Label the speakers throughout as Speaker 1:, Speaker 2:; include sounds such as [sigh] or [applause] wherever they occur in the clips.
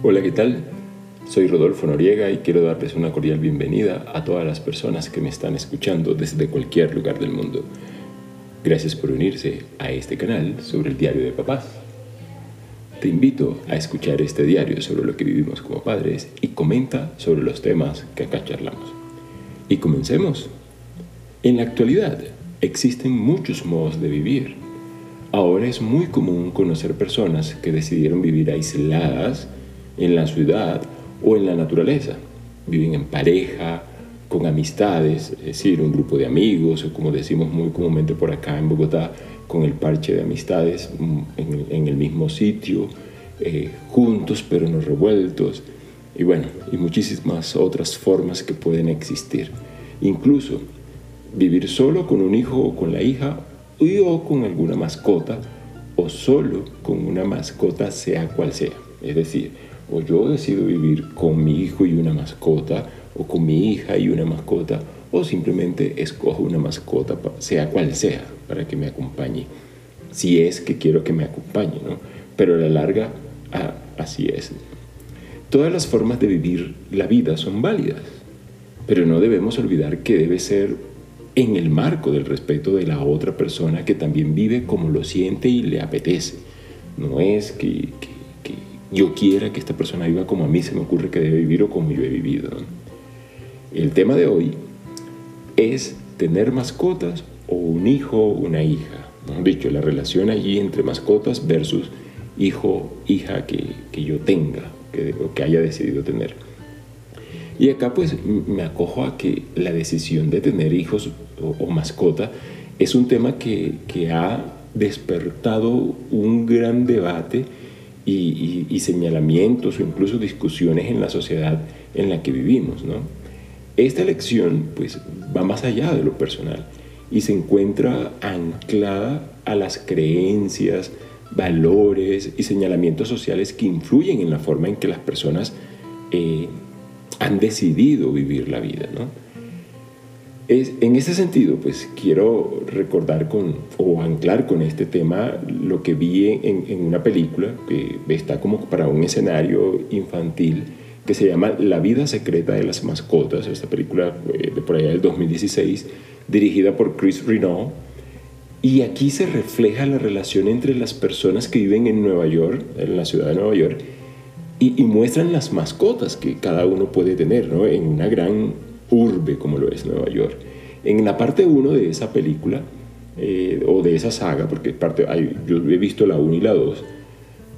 Speaker 1: Hola, ¿qué tal? Soy Rodolfo Noriega y quiero darles una cordial bienvenida a todas las personas que me están escuchando desde cualquier lugar del mundo. Gracias por unirse a este canal sobre el diario de papás. Te invito a escuchar este diario sobre lo que vivimos como padres y comenta sobre los temas que acá charlamos. Y comencemos. En la actualidad existen muchos modos de vivir. Ahora es muy común conocer personas que decidieron vivir aisladas en la ciudad o en la naturaleza. Viven en pareja, con amistades, es decir, un grupo de amigos, o como decimos muy comúnmente por acá en Bogotá, con el parche de amistades mm, en, el mismo sitio, eh, juntos pero no revueltos, y bueno, y muchísimas otras formas que pueden existir. Incluso vivir solo con un hijo o con la hija, o con alguna mascota, o solo con una mascota, sea cual sea. Es decir, o yo decido vivir con mi hijo y una mascota, o con mi hija y una mascota, o simplemente escojo una mascota, sea cual sea, para que me acompañe, si es que quiero que me acompañe, ¿no? Pero a la larga, ah, así es. Todas las formas de vivir la vida son válidas, pero no debemos olvidar que debe ser en el marco del respeto de la otra persona que también vive como lo siente y le apetece. No es que, yo quiera que esta persona viva como a mí se me ocurre que debe vivir o como yo he vivido. El tema de hoy es tener mascotas o un hijo o una hija. ¿no? Dicho, la relación allí entre mascotas versus hijo, hija que, yo tenga que, o que haya decidido tener. Y acá pues me acojo a que la decisión de tener hijos o, mascota es un tema que, ha despertado un gran debate y, señalamientos o incluso discusiones en la sociedad en la que vivimos. ¿no? Esta elección pues va más allá de lo personal y se encuentra anclada a las creencias, valores y señalamientos sociales que influyen en la forma en que las personas eh, han decidido vivir la vida. ¿no? Es, en ese sentido, pues quiero recordar con, o anclar con este tema lo que vi en, en, una película que está como para un escenario infantil que se llama La vida secreta de las mascotas, esta película de por allá del 2016, dirigida por Chris Renault. Y aquí se refleja la relación entre las personas que viven en Nueva York, en la ciudad de Nueva York, y, muestran las mascotas que cada uno puede tener ¿no? en una gran urbe como lo es Nueva York. En la parte 1 de esa película, eh, o de esa saga, porque parte, hay, yo he visto la 1 y la 2,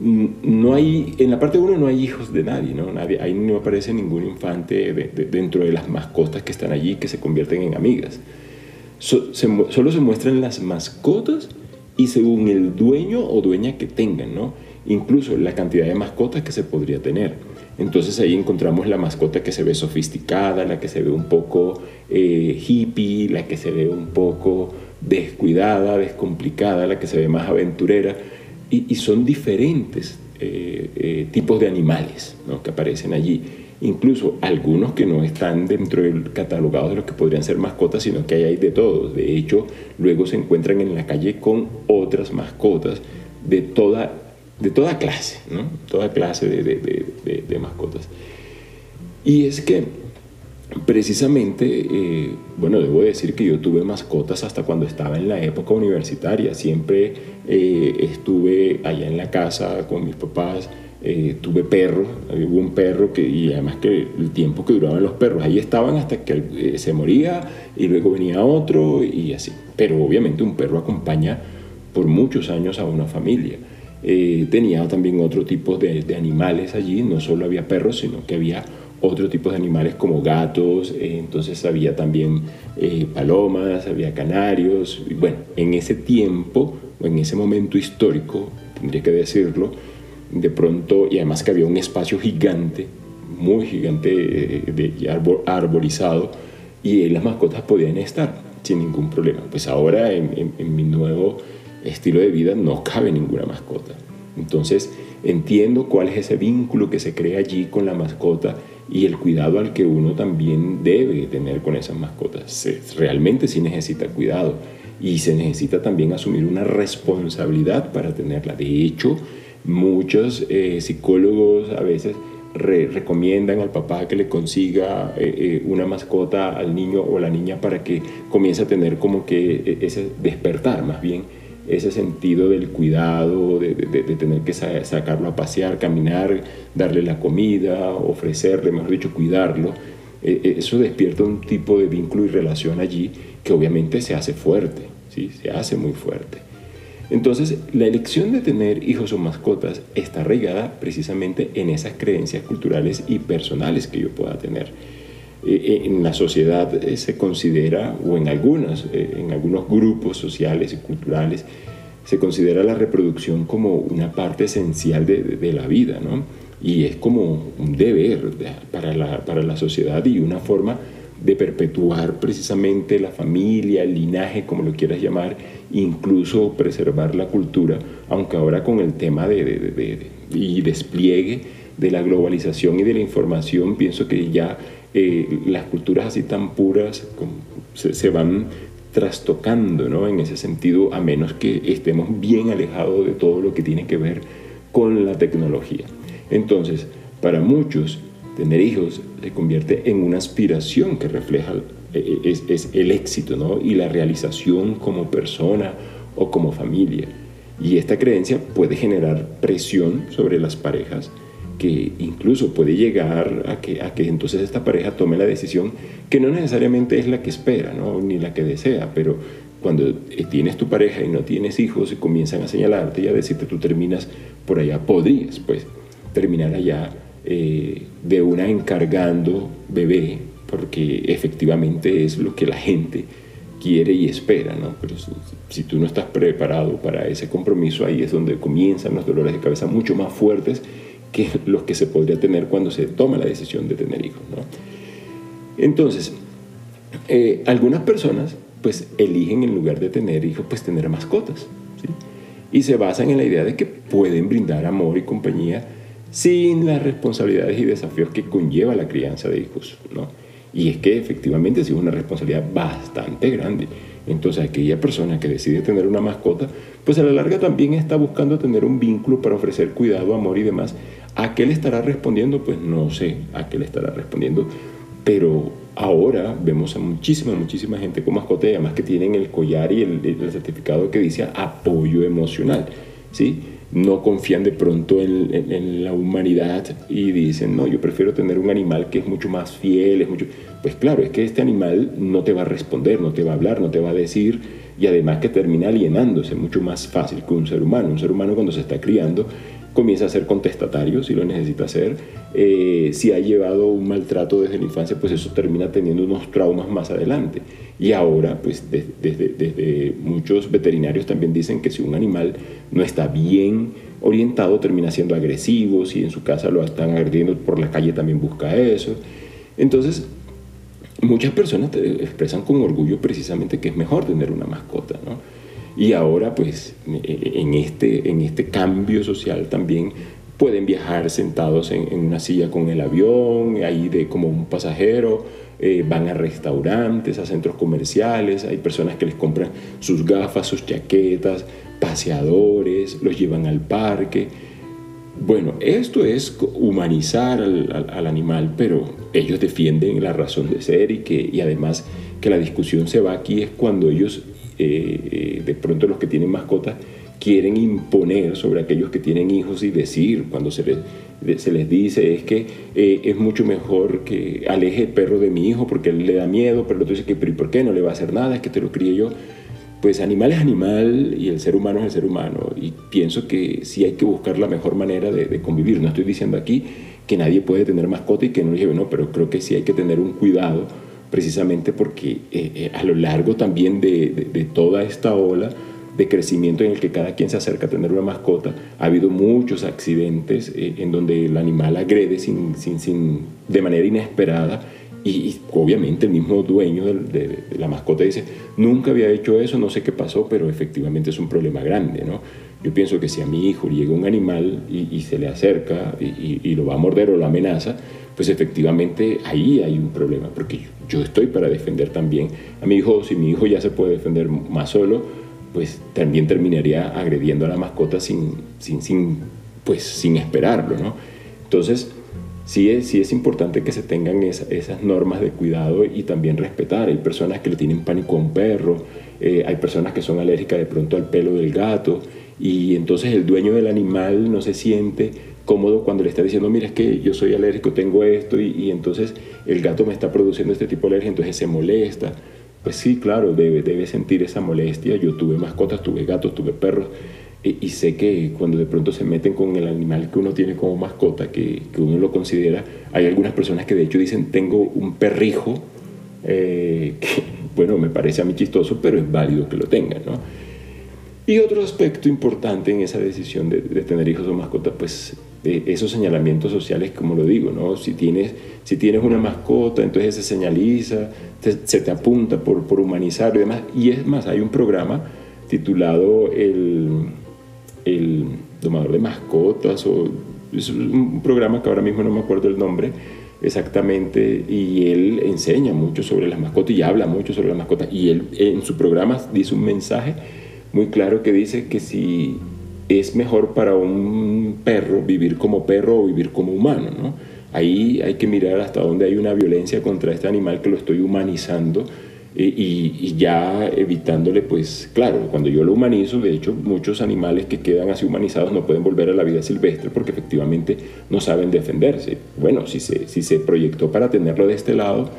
Speaker 1: no hay, en la parte 1 no hay hijos de nadie, ¿no? Nadie, ahí no aparece ningún infante dentro de las mascotas que están allí que se convierten en amigas. solo se muestran las mascotas y según el dueño o dueña que tengan, ¿no? incluso la cantidad de mascotas que se podría tener. Entonces ahí encontramos la mascota que se ve sofisticada, la que se ve un poco eh, hippie, la que se ve un poco descuidada, descomplicada, la que se ve más aventurera. Y, son diferentes eh, eh, tipos de animales que aparecen allí. Incluso algunos que no están dentro del catalogado de los que podrían ser mascotas, sino que hay de todos. De hecho, luego se encuentran en la calle con otras mascotas de toda de toda clase, ¿no? Toda clase de, mascotas. Y es que precisamente, eh, bueno, debo decir que yo tuve mascotas hasta cuando estaba en la época universitaria. Siempre eh, estuve allá en la casa con mis papás. Eh, tuve perros, hubo un perro que, y además que el tiempo que duraban los perros, ahí estaban hasta que se moría y luego venía otro y así. Pero obviamente un perro acompaña por muchos años a una familia. Eh, tenía también otro tipo de, animales allí, no solo había perros, sino que había otro tipo de animales como gatos, eh, entonces había también eh, palomas, había canarios, y bueno, en ese tiempo, o en ese momento histórico, tendría que decirlo, de pronto, y además que había un espacio gigante, muy gigante, de, arborizado, y las mascotas podían estar sin ningún problema. Pues ahora en mi nuevo estilo de vida no cabe ninguna mascota. Entonces entiendo cuál es ese vínculo que se crea allí con la mascota y el cuidado al que uno también debe tener con esas mascotas. realmente sí necesita cuidado y se necesita también asumir una responsabilidad para tenerla. De hecho, muchos eh, psicólogos a veces recomiendan al papá que le consiga eh, eh, una mascota al niño o la niña para que comience a tener como que ese despertar más bien ese sentido del cuidado, de, tener que sacarlo a pasear, caminar, darle la comida, ofrecerle, mejor dicho, cuidarlo. E, e, eso despierta un tipo de vínculo y relación allí que obviamente se hace fuerte, ¿sí? se hace muy fuerte. Entonces, la elección de tener hijos o mascotas está arraigada precisamente en esas creencias culturales y personales que yo pueda tener. E, e, en la sociedad eh, se considera, o en, algunos, eh, en algunos grupos sociales y culturales, se considera la reproducción como una parte esencial de, la vida, ¿no? Y es como un deber para la, para la sociedad y una forma de perpetuar precisamente la familia, el linaje, como lo quieras llamar, incluso preservar la cultura, aunque ahora con el tema de, de, y despliegue de la globalización y de la información, pienso que ya eh, las culturas así tan puras se, van trastocando ¿no? en ese sentido, a menos que estemos bien alejados de todo lo que tiene que ver con la tecnología. Entonces, para muchos, tener hijos se convierte en una aspiración que refleja eh, es, es, el éxito ¿no? y la realización como persona o como familia. Y esta creencia puede generar presión sobre las parejas que incluso puede llegar a que, a que entonces esta pareja tome la decisión que no necesariamente es la que espera, ¿no? ni la que desea, pero cuando eh, tienes tu pareja y no tienes hijos y comienzan a señalarte y a decirte tú terminas por allá, podrías pues terminar allá eh, de una encargando bebé, porque efectivamente es lo que la gente quiere y espera, ¿no? Pero si, si, tú no estás preparado para ese compromiso, ahí es donde comienzan los dolores de cabeza mucho más fuertes que los que se podría tener cuando se toma la decisión de tener hijos. ¿no? Entonces, eh, algunas personas pues eligen en lugar de tener hijos, pues tener mascotas. ¿sí? Y se basan en la idea de que pueden brindar amor y compañía sin las responsabilidades y desafíos que conlleva la crianza de hijos. ¿no? Y es que efectivamente es una responsabilidad bastante grande. Entonces aquella persona que decide tener una mascota, pues a la larga también está buscando tener un vínculo para ofrecer cuidado, amor y demás. ¿A qué le estará respondiendo? Pues no sé a qué le estará respondiendo, pero ahora vemos a muchísima, muchísima gente con mascota y además que tienen el collar y el, certificado que dice apoyo emocional, ¿sí? no confían de pronto en, la humanidad y dicen, no, yo prefiero tener un animal que es mucho más fiel, es mucho... Pues claro, es que este animal no te va a responder, no te va a hablar, no te va a decir y además que termina alienándose mucho más fácil que un ser humano. Un ser humano cuando se está criando comienza a ser contestatario si lo necesita hacer. Eh, si ha llevado un maltrato desde la infancia, pues eso termina teniendo unos traumas más adelante. Y ahora, pues desde, desde muchos veterinarios también dicen que si un animal no está bien orientado, termina siendo agresivo, si en su casa lo están agrediendo por la calle también busca eso. Entonces, muchas personas expresan con orgullo precisamente que es mejor tener una mascota, ¿no? Y ahora, pues, en este, en este cambio social también pueden viajar sentados en, una silla con el avión, ahí de como un pasajero, eh, van a restaurantes, a centros comerciales, hay personas que les compran sus gafas, sus chaquetas, paseadores, los llevan al parque. Bueno, esto es humanizar al, animal, pero ellos defienden la razón de ser y que y además que la discusión se va aquí es cuando ellos eh, de pronto los que tienen mascotas quieren imponer sobre aquellos que tienen hijos y decir, cuando se les, se les dice, es que eh, es mucho mejor que aleje el perro de mi hijo porque él le da miedo, pero el otro dice que, ¿pero por qué? No le va a hacer nada, es que te lo críe yo. Pues animal es animal y el ser humano es el ser humano. Y pienso que sí hay que buscar la mejor manera de, convivir. No estoy diciendo aquí que nadie puede tener mascota y que no lleve, no, pero creo que sí hay que tener un cuidado precisamente porque eh, eh, a lo largo también de, toda esta ola de crecimiento en el que cada quien se acerca a tener una mascota, ha habido muchos accidentes eh, en donde el animal agrede sin, sin, sin, de manera inesperada y, obviamente el mismo dueño de, la mascota dice, nunca había hecho eso, no sé qué pasó, pero efectivamente es un problema grande. ¿no? Yo pienso que si a mi hijo llega un animal y, se le acerca y, y, lo va a morder o lo amenaza, pues efectivamente ahí hay un problema, porque yo, estoy para defender también a mi hijo, si mi hijo ya se puede defender más solo, pues también terminaría agrediendo a la mascota sin, sin, sin, pues, sin esperarlo, ¿no? Entonces, sí es, sí es importante que se tengan esas normas de cuidado y también respetar. Hay personas que le tienen pánico a un perro, eh, hay personas que son alérgicas de pronto al pelo del gato y entonces el dueño del animal no se siente cómodo cuando le está diciendo, mira, es que yo soy alérgico, tengo esto y, entonces el gato me está produciendo este tipo de alergia, entonces se molesta. Pues sí, claro, debe, debe sentir esa molestia. Yo tuve mascotas, tuve gatos, tuve perros y, sé que cuando de pronto se meten con el animal que uno tiene como mascota, que, que uno lo considera, hay algunas personas que de hecho dicen, tengo un perrijo, eh, [laughs] que bueno, me parece a mí chistoso, pero es válido que lo tengan, ¿no? Y otro aspecto importante en esa decisión de, tener hijos o mascotas, pues eh, esos señalamientos sociales, como lo digo, ¿no? Si tienes, si tienes una mascota, entonces se señaliza, se te apunta por, por humanizar y demás. Y es más, hay un programa titulado el el domador de mascotas, o es un programa que ahora mismo no me acuerdo el nombre exactamente, y él enseña mucho sobre las mascotas y habla mucho sobre las mascotas, y él en su programa dice un mensaje muy claro que dice que si es mejor para un perro vivir como perro o vivir como humano, ¿no? Ahí hay que mirar hasta dónde hay una violencia contra este animal que lo estoy humanizando y, ya evitándole, pues claro, cuando yo lo humanizo, de hecho muchos animales que quedan así humanizados no pueden volver a la vida silvestre porque efectivamente no saben defenderse. Bueno, si se, si se proyectó para tenerlo de este lado,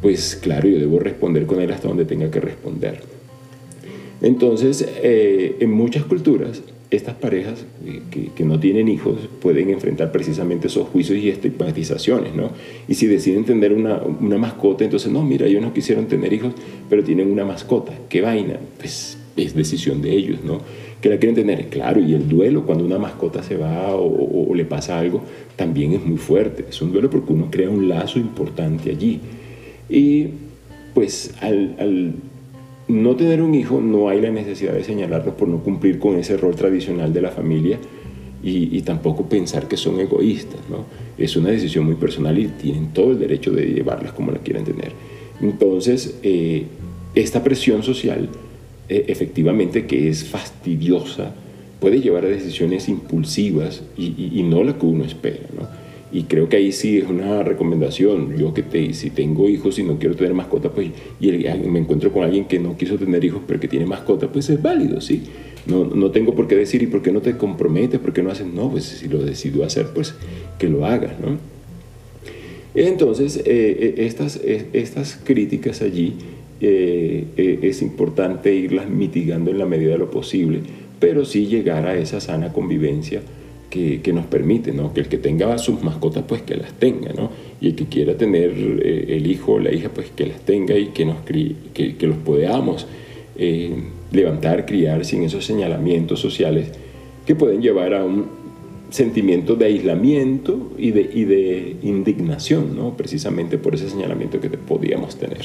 Speaker 1: pues claro, yo debo responder con él hasta donde tenga que responder. Entonces, eh, en muchas culturas, estas parejas eh, que, no tienen hijos pueden enfrentar precisamente esos juicios y estigmatizaciones, ¿no? Y si deciden tener una, una, mascota, entonces, no, mira, ellos no quisieron tener hijos, pero tienen una mascota, ¿qué vaina? Pues es decisión de ellos, ¿no? Que la quieren tener, claro, y el duelo cuando una mascota se va o, le pasa algo, también es muy fuerte, es un duelo porque uno crea un lazo importante allí. Y pues al no tener un hijo no hay la necesidad de señalarlos por no cumplir con ese rol tradicional de la familia y, tampoco pensar que son egoístas. ¿no? Es una decisión muy personal y tienen todo el derecho de llevarlas como la quieran tener. Entonces, eh, esta presión social, eh, efectivamente que es fastidiosa, puede llevar a decisiones impulsivas y, y no la que uno espera. ¿no? Y creo que ahí sí es una recomendación. Yo que te, si tengo hijos y no quiero tener mascota, pues, y me encuentro con alguien que no quiso tener hijos pero que tiene mascota, pues es válido, sí. No, no tengo por qué decir, ¿y por qué no te comprometes? ¿Por qué no haces? No, pues si lo decidió hacer, pues que lo haga, ¿no? Entonces, eh, eh, estas, eh, estas críticas allí es importante irlas mitigando en la medida de lo posible, pero sí llegar a esa sana convivencia que, nos permite, ¿no? Que el que tenga sus mascotas, pues que las tenga, ¿no? Y el que quiera tener eh, el hijo o la hija, pues que las tenga y que, nos que, que, los podamos eh, levantar, criar sin esos señalamientos sociales que pueden llevar a un sentimiento de aislamiento y de, y de indignación, ¿no? Precisamente por ese señalamiento que podíamos tener.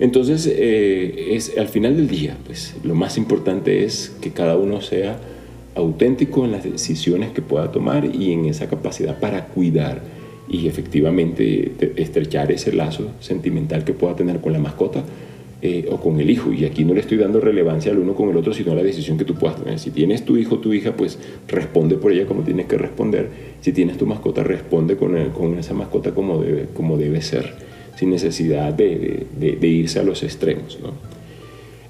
Speaker 1: Entonces, eh, es, al final del día, pues lo más importante es que cada uno sea auténtico en las decisiones que pueda tomar y en esa capacidad para cuidar y efectivamente estrechar ese lazo sentimental que pueda tener con la mascota eh, o con el hijo. Y aquí no le estoy dando relevancia al uno con el otro, sino a la decisión que tú puedas tener. Si tienes tu hijo o tu hija, pues responde por ella como tienes que responder. Si tienes tu mascota, responde con, con esa mascota como debe, como debe ser, sin necesidad de, de, irse a los extremos. ¿no?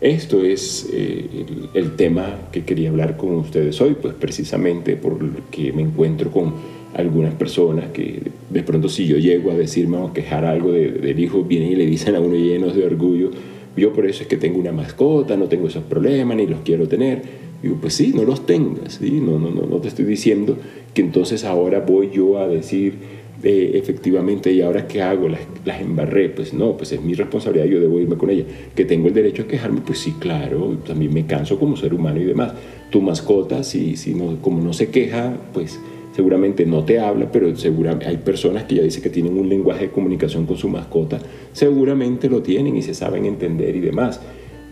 Speaker 1: Esto es eh, el, tema que quería hablar con ustedes hoy, pues precisamente porque me encuentro con algunas personas que de pronto si yo llego a decirme o quejar algo del hijo, vienen y le dicen a uno llenos de orgullo, yo por eso es que tengo una mascota, no tengo esos problemas, ni los quiero tener. Digo, pues sí, no los tengas, ¿sí? no, no, no, no te estoy diciendo que entonces ahora voy yo a decir efectivamente, ¿y ahora qué hago? Las, las, embarré. Pues no, pues es mi responsabilidad, yo debo irme con ella. ¿Que tengo el derecho a quejarme? Pues sí, claro, también me canso como ser humano y demás. Tu mascota, si, si no, como no se queja, pues seguramente no te habla, pero seguramente hay personas que ya dicen que tienen un lenguaje de comunicación con su mascota, seguramente lo tienen y se saben entender y demás.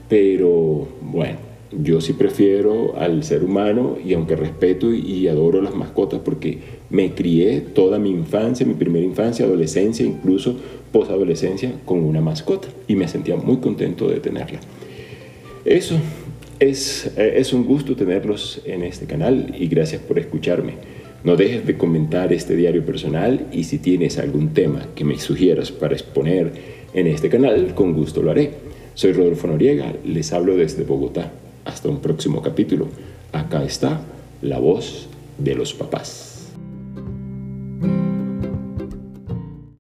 Speaker 1: Pero bueno, yo sí prefiero al ser humano y aunque respeto y adoro las mascotas porque me crié toda mi infancia, mi primera infancia, adolescencia, incluso posadolescencia con una mascota y me sentía muy contento de tenerla. Eso es, eh, es un gusto tenerlos en este canal y gracias por escucharme. No dejes de comentar este diario personal y si tienes algún tema que me sugieras para exponer en este canal, con gusto lo haré. Soy Rodolfo Noriega, les hablo desde Bogotá. Hasta un próximo capítulo. Acá está la voz de los papás.